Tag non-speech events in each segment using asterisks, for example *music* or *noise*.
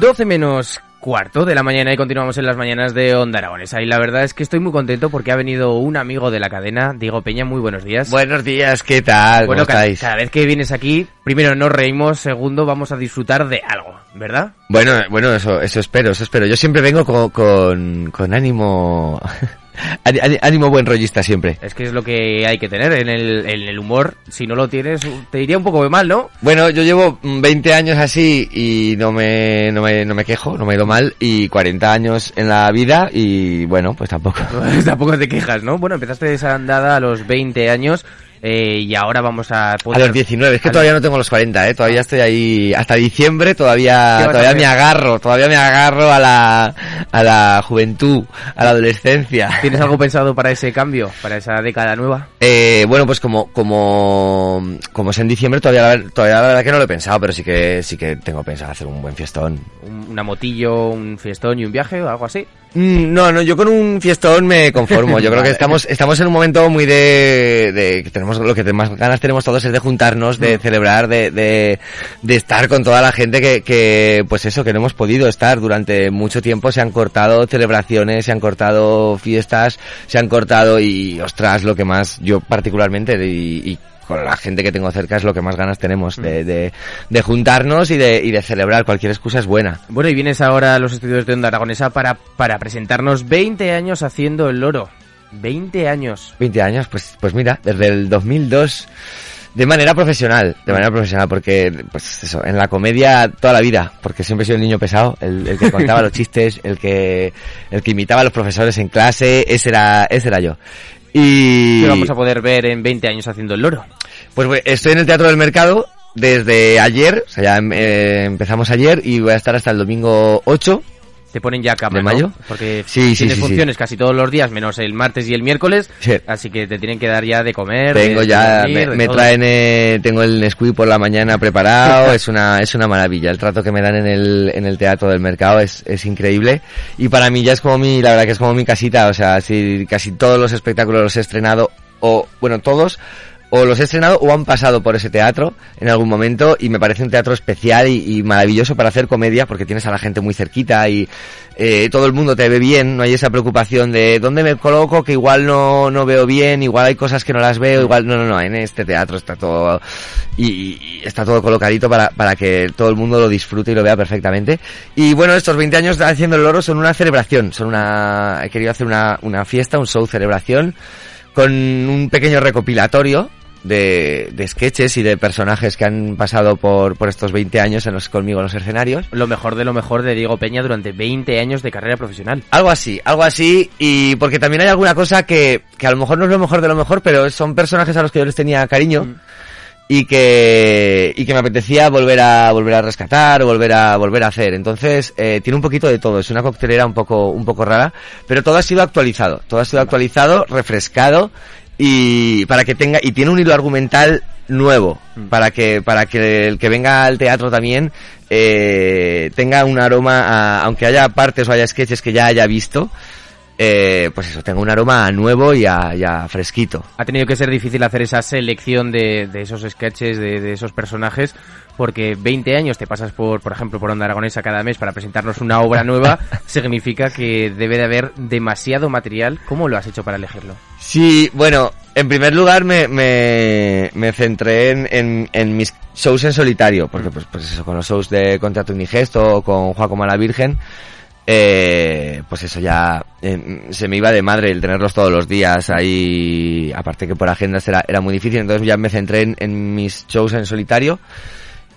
Doce menos cuarto de la mañana y continuamos en las mañanas de Onda Aragonesa. Y la verdad es que estoy muy contento porque ha venido un amigo de la cadena, Diego Peña. Muy buenos días. Buenos días, ¿qué tal? Bueno, ¿Cómo estáis? cada vez que vienes aquí, primero nos reímos, segundo vamos a disfrutar de algo, ¿verdad? Bueno, bueno, eso, eso espero, eso espero. Yo siempre vengo con, con, con ánimo, ánimo buen rollista siempre. Es que es lo que hay que tener en el, en el humor. Si no lo tienes, te iría un poco de mal, ¿no? Bueno, yo llevo mm, 20 años así y no me, no me, no me quejo, no me he ido mal, y 40 años en la vida y bueno, pues tampoco. *laughs* Tampoco te quejas, ¿no? Bueno, empezaste esa andada a los 20 años eh, y ahora vamos a A poder... los 19, es que a- todavía no tengo los 40, eh, todavía estoy ahí, hasta diciembre ¿Qué todavía, a todavía me agarro, todavía me agarro a la, a la juventud, a la adolescencia. ¿Tienes algo *laughs* pensado para ese cambio, para esa década nueva? Eh, bueno, pues como, como, como es en diciembre, todavía, todavía la verdad que no lo he pensado, pero sí que, sí que tengo pensado hacer un buen fiestón. Un- ¿Una motillo, un fiestón y un viaje o algo así? Mm, No, no, yo con un fiestón me conformo. Yo *laughs* creo que estamos, estamos en un momento muy de, de que tenemos lo que más ganas tenemos todos es de juntarnos, de celebrar, de, de, de estar con toda la gente que, que, pues eso, que no hemos podido estar durante mucho tiempo. Se han cortado celebraciones, se han cortado fiestas, se han cortado y, ostras, lo que más yo particularmente y, y con la gente que tengo cerca es lo que más ganas tenemos de, de, de juntarnos y de, y de celebrar. Cualquier excusa es buena. Bueno, y vienes ahora a los estudios de Onda Aragonesa para, para presentarnos 20 años haciendo el loro. 20 años. 20 años, pues, pues mira, desde el 2002, de manera profesional, de manera profesional, porque, pues eso, en la comedia toda la vida, porque siempre he sido el niño pesado, el, el que contaba los *laughs* chistes, el que, el que imitaba a los profesores en clase, ese era, ese era yo. Y, ¿Qué vamos a poder ver en 20 años haciendo el loro? Pues estoy en el Teatro del Mercado desde ayer, o sea, ya eh, empezamos ayer y voy a estar hasta el domingo 8, Te ponen ya cama, ¿De ¿no? mayo? Porque Sí, sí, tienes sí, funciones casi todos los días, menos el martes y el miércoles. Sí. Así que te tienen que dar ya de comer. Tengo de- ya, dormir, me, me traen, eh, tengo el Nesquik por la mañana preparado, *laughs* es una, es una maravilla. El trato que me dan en el, en el teatro del mercado es, es increíble. Y para mí ya es como mi, la verdad que es como mi casita, o sea, si casi todos los espectáculos los he estrenado, o, bueno, todos, o los he estrenado o han pasado por ese teatro en algún momento y me parece un teatro especial y, maravilloso para hacer comedia porque tienes a la gente muy cerquita y eh, todo el mundo te ve bien, no hay esa preocupación de dónde me coloco que igual no, no veo bien, igual hay cosas que no las veo, igual no, no, no, en este teatro está todo y, y está todo colocadito para, para que todo el mundo lo disfrute y lo vea perfectamente. Y bueno, estos 20 años haciendo el loro son una celebración, son una, he querido hacer una, una fiesta, un show celebración con un pequeño recopilatorio de, de sketches y de personajes que han pasado por, por estos 20 años en los, conmigo en los escenarios. Lo mejor de lo mejor de Diego Peña durante 20 años de carrera profesional. Algo así, algo así, y porque también hay alguna cosa que, que a lo mejor no es lo mejor de lo mejor, pero son personajes a los que yo les tenía cariño. y que y que me apetecía volver a volver a rescatar volver a volver a hacer entonces eh, tiene un poquito de todo es una coctelera un poco un poco rara pero todo ha sido actualizado todo ha sido actualizado refrescado y para que tenga y tiene un hilo argumental nuevo Mm. para que para que el que venga al teatro también eh, tenga un aroma a- aunque haya partes o haya sketches que ya haya visto eh, pues eso tenga un aroma nuevo y a, y a fresquito Ha tenido que ser difícil hacer esa selección de, de esos sketches, de, de esos personajes, porque 20 años te pasas por, por ejemplo, por Onda Aragonesa cada mes para presentarnos una obra nueva, *laughs* significa que debe de haber demasiado material. ¿Cómo lo has hecho para elegirlo? Sí, bueno, en primer lugar me, me, me centré en, en, en mis shows en solitario, porque pues, pues eso, con los shows de Con Teatro Unigesto o con Juaco Mala Virgen, eh, pues eso ya eh, se me iba de madre el tenerlos todos los días ahí, aparte que por agendas era, era muy difícil, entonces ya me centré en, en mis shows en solitario.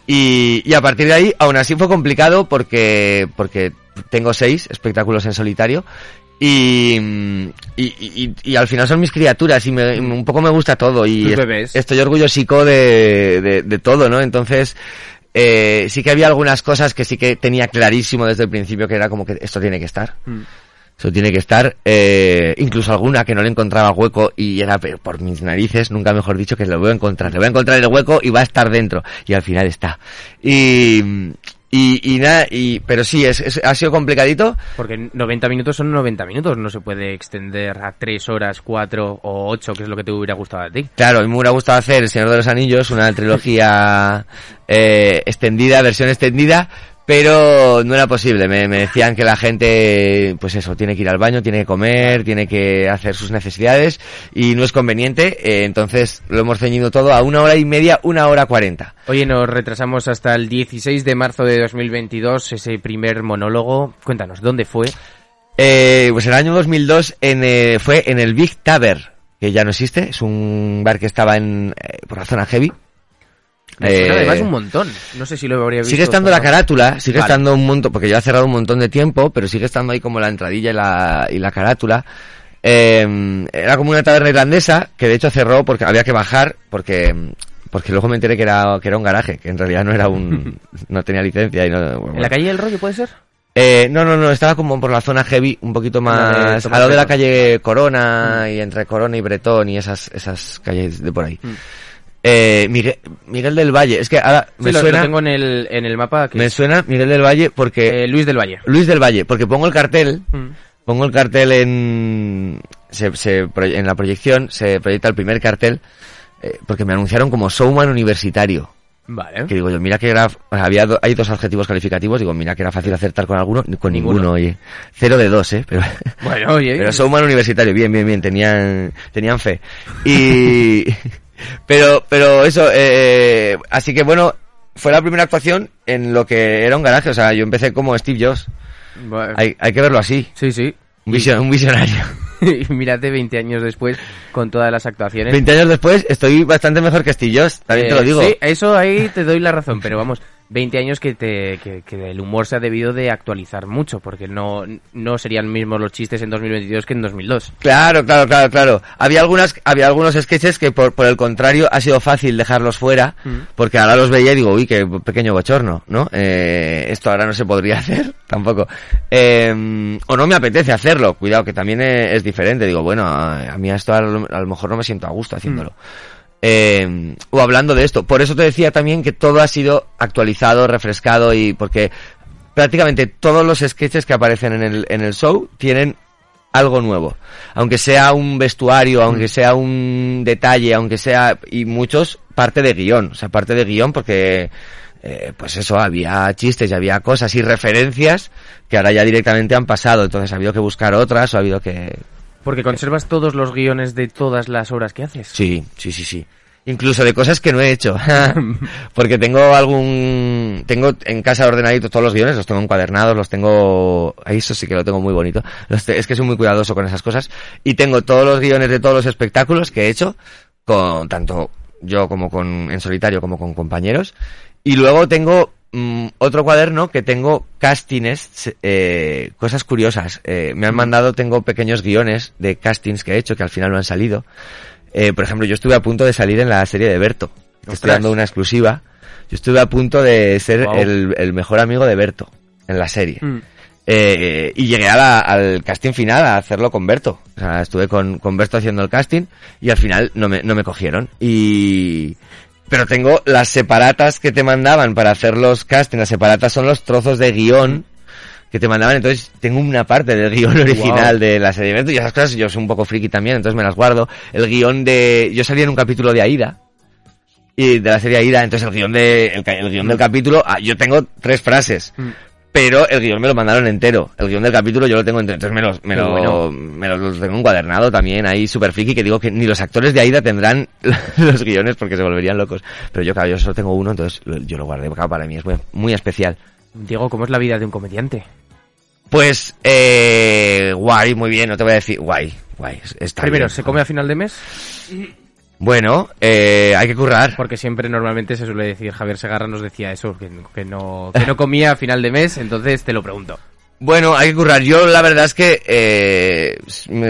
Y, y a partir de ahí, aún así fue complicado porque, porque tengo seis espectáculos en solitario y, y, y- y al final son mis criaturas y, me- un poco me gusta todo y es- estoy orgullosico de, de, de todo, ¿no? Entonces, eh, sí que había algunas cosas que sí que tenía clarísimo desde el principio que era como que esto tiene que estar. Eso tiene que estar, eh, incluso alguna que no le encontraba hueco y era por mis narices, nunca mejor dicho, que lo voy a encontrar. Le voy a encontrar el hueco y va a estar dentro. Y al final está. Y, y, y nada, y, pero sí, es, es- ha sido complicadito. Porque 90 minutos son 90 minutos, no se puede extender a 3 horas, 4 o 8, que es lo que te hubiera gustado a ti. Claro, a mí me hubiera gustado hacer El Señor de los Anillos, una trilogía eh, extendida, versión extendida, pero no era posible. Me, me decían que la gente, pues eso, tiene que ir al baño, tiene que comer, tiene que hacer sus necesidades y no es conveniente. eh, entonces lo hemos ceñido todo a una hora y media, una hora cuarenta. Oye, nos retrasamos hasta el 16 de marzo de 2022, ese primer monólogo. Cuéntanos, ¿dónde fue? Eh, pues el año 2002 en, eh, fue en el Big Tavern, que ya no existe, es un bar que estaba en, eh, por la zona heavy. Eh, además un montón. No sé si lo habría visto. Sigue estando la carátula, sigue Vale. estando un montón, porque ya ha cerrado un montón de tiempo, pero sigue estando ahí como la entradilla y la, y la carátula. Eh, era como una taberna irlandesa, que de hecho cerró porque había que bajar, porque, porque luego me enteré que era, que era un garaje, que en realidad no era un, *laughs* no tenía licencia y no, bueno, ¿En la calle del rollo puede ser? eh, no, no, no, estaba como por la zona heavy, un poquito más, Tomás a lo de la calle Corona y entre Corona y Bretón y esas, esas calles de por ahí. Mm. Eh, Miguel, Miguel del Valle, es que ahora Sí, me lo, lo suena, tengo en el, en el mapa. Me suena Miguel del Valle porque eh, Luis del Valle. Luis del Valle, porque pongo el cartel, Mm. pongo el cartel en, se, se en la proyección, se proyecta el primer cartel, eh, porque me anunciaron como showman universitario. Vale. Que digo yo, mira que era, había do- hay dos adjetivos calificativos, digo, mira que era fácil acertar con alguno, con Ninguno. ninguno, oye. Cero de dos, eh, pero, Bueno, oye. *laughs* pero showman universitario, bien, bien, bien, tenían, tenían fe. Y, *laughs* pero, pero eso, eh, así que bueno, fue la primera actuación en lo que era un garaje, o sea, yo empecé como Steve Jobs. Bueno, Hay, hay que verlo así. Sí, sí. Un, visio- un visionario. *laughs* y mírate 20 años después con todas las actuaciones. 20 años después estoy bastante mejor que Steve Jobs, también te Eh, lo digo. Sí, eso ahí te doy la razón, pero vamos, 20 años que, te, que, que el humor se ha debido de actualizar mucho, porque no, no serían mismos los chistes en 2022 que en 2002. Claro, claro, claro, claro. Había algunas, había algunos sketches que por, por el contrario ha sido fácil dejarlos fuera, Mm. porque ahora los veía y digo, uy, qué pequeño bochorno, ¿no? Eh, esto ahora no se podría *laughs* hacer, tampoco. Eh, o no me apetece hacerlo, cuidado, que también es diferente. Digo, bueno, a, a mí esto a lo, a lo mejor no me siento a gusto haciéndolo. Eh, o hablando de esto. Por eso te decía también que todo ha sido actualizado, refrescado y porque prácticamente todos los sketches que aparecen en el, en el show tienen algo nuevo. Aunque sea un vestuario, aunque sea un detalle, aunque sea, y muchos parte de guion, o sea, parte de guion porque, eh, pues eso, había chistes y había cosas y referencias que ahora ya directamente han pasado, entonces ha habido que buscar otras o ha habido que, Porque conservas todos los guiones de todas las obras que haces. Sí, sí, sí, sí. Incluso de cosas que no he hecho. *laughs* *laughs* Porque tengo algún... Tengo en casa ordenaditos todos los guiones, los tengo encuadernados, los tengo... Eso sí que lo tengo muy bonito. Los te- Es que soy muy cuidadoso con esas cosas. Y tengo todos los guiones de todos los espectáculos que he hecho, con tanto yo como con... en solitario como con compañeros. Y luego tengo mm, otro cuaderno que tengo castings, eh, cosas curiosas. Eh, me han mandado, tengo pequeños guiones de castings que he hecho que al final no han salido. Eh, por ejemplo, yo estuve a punto de salir en la serie de Berto. Te estoy dando una exclusiva. Yo estuve a punto de ser Wow. el, el mejor amigo de Berto en la serie. Mm. Eh, y llegué a la- al casting final a hacerlo con Berto. O sea, estuve con, con Berto haciendo el casting y al final no me, no me cogieron. Y... Pero tengo las separatas que te mandaban para hacer los castings. Las separatas son los trozos de guion que te mandaban. Entonces tengo una parte del guion original de la serie y esas cosas yo soy un poco friki también, entonces me las guardo. El guion de... Yo salía en un capítulo de Aida. Y de la serie Aida, entonces el guion de, el, el guion del capítulo, ah, yo tengo tres frases. Mm. Pero el guion me lo mandaron entero. El guion del capítulo yo lo tengo entero. Entonces me lo, me Qué lo, bueno. me lo, lo tengo encuadernado también ahí super friki que digo que ni los actores de Aida tendrán *laughs* los guiones porque se volverían locos. Pero yo, claro, yo solo tengo uno, entonces yo lo guardé. Claro, para mí es muy, muy especial. Diego, ¿cómo es la vida de un comediante? Pues, eh, guay, muy bien, no te voy a decir, guay, guay. Está Primero, bien. ¿se come a final de mes? Bueno, eh, hay que currar. Porque siempre normalmente se suele decir, Javier Segarra nos decía eso, que, que no, que no comía a final de mes, entonces te lo pregunto. Bueno, hay que currar. Yo la verdad es que eh,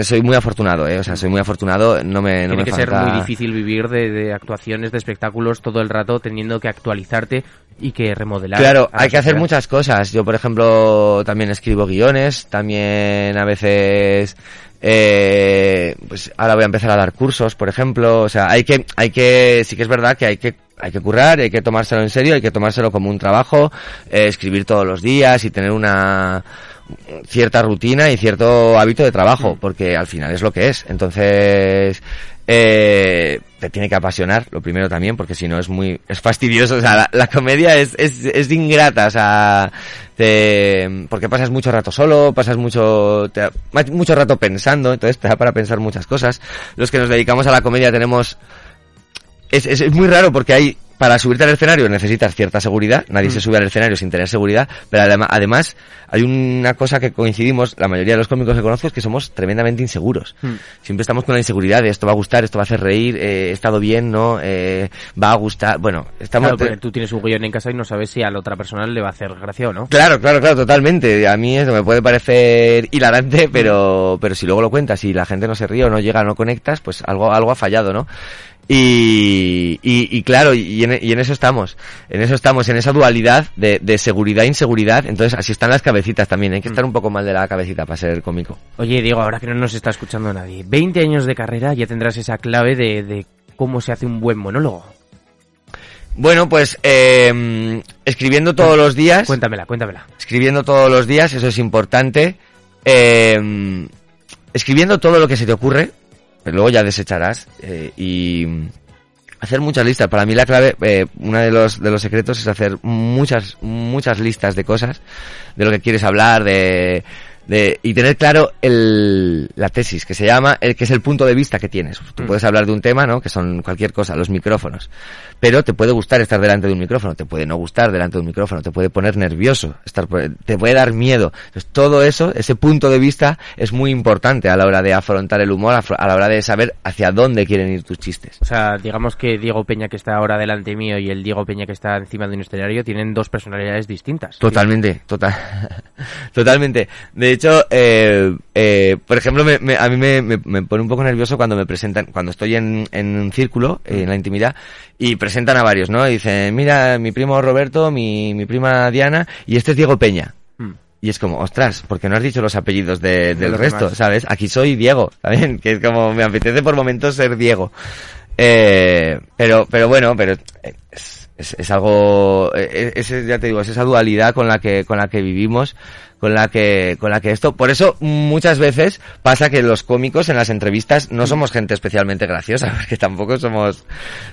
soy muy afortunado, eh. O sea, soy muy afortunado. No me, no Tiene me que ser muy difícil vivir de, de actuaciones, de espectáculos todo el rato, teniendo que actualizarte y que remodelar. Claro, hay que hacer muchas cosas. Yo, por ejemplo, también escribo guiones, también a veces, eh, pues ahora voy a empezar a dar cursos, por ejemplo. O sea, hay que, hay que, sí que es verdad que hay que, hay que currar, hay que tomárselo en serio, hay que tomárselo como un trabajo, eh, escribir todos los días y tener una cierta rutina y cierto hábito de trabajo, porque al final es lo que es. Entonces, eh, te tiene que apasionar, lo primero también, porque si no es muy, es fastidioso, o sea, la, la comedia es, es, es ingrata, o sea, te, porque pasas mucho rato solo, pasas mucho, te- mucho rato pensando, entonces te da para pensar muchas cosas. Los que nos dedicamos a la comedia tenemos, es, es, es muy raro porque hay, para subirte al escenario necesitas cierta seguridad, nadie se sube al escenario sin tener seguridad, pero además hay una cosa que coincidimos, la mayoría de los cómicos que conozco es que somos tremendamente inseguros. Hmm. Siempre estamos con la inseguridad de esto va a gustar, esto va a hacer reír, eh, he estado bien, ¿no? Eh, va a gustar, bueno, estamos... Claro, tú tienes un guion en casa y no sabes si a la otra persona le va a hacer gracia o no. Claro, claro, claro, totalmente. A mí eso me puede parecer hilarante, pero, pero si luego lo cuentas y la gente no se ríe o no llega, no conectas, pues algo, algo ha fallado, ¿no? Y, y, y claro, y en, y en eso estamos, en eso estamos, en esa dualidad de, de seguridad e inseguridad. Entonces así están las cabecitas también. Hay que estar un poco mal de la cabecita para ser cómico. Oye, Diego, ahora que no nos está escuchando nadie, 20 años de carrera ya tendrás esa clave de, de cómo se hace un buen monólogo. Bueno, pues eh, escribiendo todos los días. Cuéntamela, cuéntamela. escribiendo todos los días, eso es importante. Eh, escribiendo todo lo que se te ocurre, luego ya desecharás. eh, y hacer muchas listas. Para mí la clave, eh, uno de los, de los secretos es hacer muchas, muchas listas de cosas, de lo que quieres hablar, de, de, y tener claro el, la tesis, que se llama, el que es el punto de vista que tienes. Tú Mm. puedes hablar de un tema, ¿no? Que son cualquier cosa, los micrófonos. Pero te puede gustar estar delante de un micrófono, te puede no gustar delante de un micrófono, te puede poner nervioso, estar, te puede dar miedo. Entonces, todo eso, ese punto de vista es muy importante a la hora de afrontar el humor, a la hora de saber hacia dónde quieren ir tus chistes. O sea, digamos que Diego Peña que está ahora delante mío y el Diego Peña que está encima de un escenario tienen dos personalidades distintas. Totalmente, total, *laughs* totalmente. De hecho, eh, eh, por ejemplo, me- me- a mí me, me- me pone un poco nervioso cuando me presentan, cuando estoy en, en un círculo, eh, en la intimidad, y presentan a varios, ¿no? Y dicen, mira, mi primo Roberto, mi, mi prima Diana, y este es Diego Peña. Mm. Y es como, ostras, porque no has dicho los apellidos de- del resto, demás. ¿sabes? Aquí soy Diego, ¿saben? Que es como, me apetece por momentos ser Diego. Eh, pero, pero bueno, pero eh, es, es, es algo, eh, ese, ya te digo, es esa dualidad con la que, con la que vivimos, con la que, con la que esto, por eso muchas veces pasa que los cómicos en las entrevistas no somos gente especialmente graciosa, *laughs* porque tampoco somos,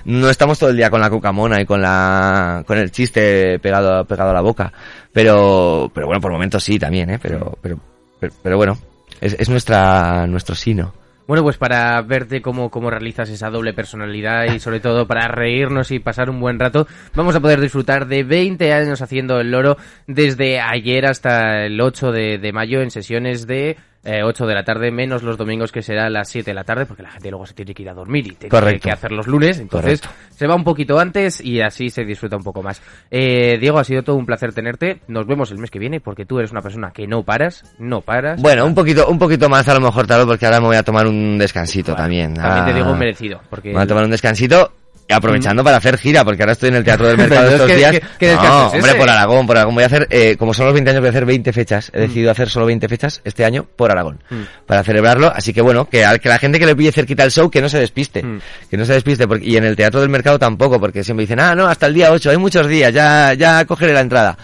no estamos todo el día con la cucamona y con la, con el chiste pegado, pegado a la boca. Pero, pero bueno, por momentos sí también, eh, pero, pero, pero, pero bueno, es, es nuestra, nuestro sino. Bueno, pues para verte cómo, cómo realizas esa doble personalidad y sobre todo para reírnos y pasar un buen rato, vamos a poder disfrutar de 20 años haciendo el loro desde ayer hasta el 8 de, de mayo en sesiones de eh, 8 de la tarde, menos los domingos que será a las 7 de la tarde, porque la gente luego se tiene que ir a dormir y tiene Correcto. que hacer los lunes, entonces Correcto. se va un poquito antes y así se disfruta un poco más. Eh, Diego, ha sido todo un placer tenerte, nos vemos el mes que viene porque tú eres una persona que no paras, no paras. Bueno, un poquito, un poquito más a lo mejor, tal vez, porque ahora me voy a tomar un descansito también. También te Ah, digo merecido, porque Me voy a tomar un descansito aprovechando para hacer gira, porque ahora estoy en el Teatro del *laughs* Mercado estos ¿qué- días. qué- qué no, es hombre, por Aragón, por Aragón voy a hacer, eh, como son los 20 años, voy a hacer 20 fechas. He decidido hacer solo 20 fechas este año por Aragón, para celebrarlo. Así que bueno, que, al- que la gente que le pille cerquita el show, que no se despiste, Mm. que no se despiste, porque, y en el Teatro del Mercado tampoco, porque siempre dicen, ah, no, hasta el día 8, hay muchos días, ya, ya cogeré la entrada.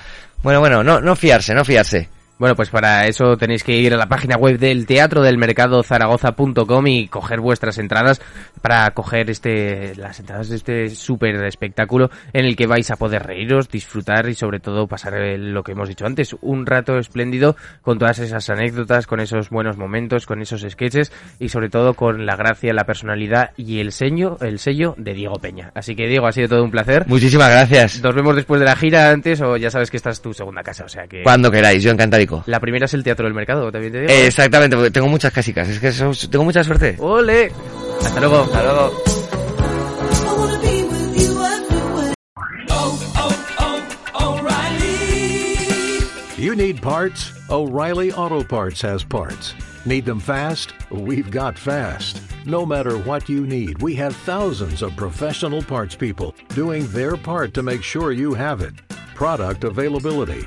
Bueno, bueno, no, no fiarse, no fiarse. Bueno, pues para eso tenéis que ir a la página web del Teatro del Mercado Zaragoza.com y coger vuestras entradas para coger este las entradas de este súper espectáculo en el que vais a poder reíros, disfrutar y sobre todo pasar lo que hemos dicho antes, un rato espléndido con todas esas anécdotas, con esos buenos momentos, con esos sketches y sobre todo con la gracia, la personalidad y el sello, el sello de Diego Peña. Así que Diego, ha sido todo un placer. Muchísimas gracias. Nos vemos después de la gira antes o ya sabes que esta es tu segunda casa, o sea que Cuando queráis, yo la primera es el Teatro del Mercado, también te digo. Eh, exactamente, porque tengo muchas casicas, es que tengo mucha suerte. ¡Ole! Hasta luego. Hasta luego. You need parts? O'Reilly Auto Parts has parts. Need them fast? We've got fast. No matter what you need, we have thousands of professional parts people doing their part to make sure you have it. Product availability.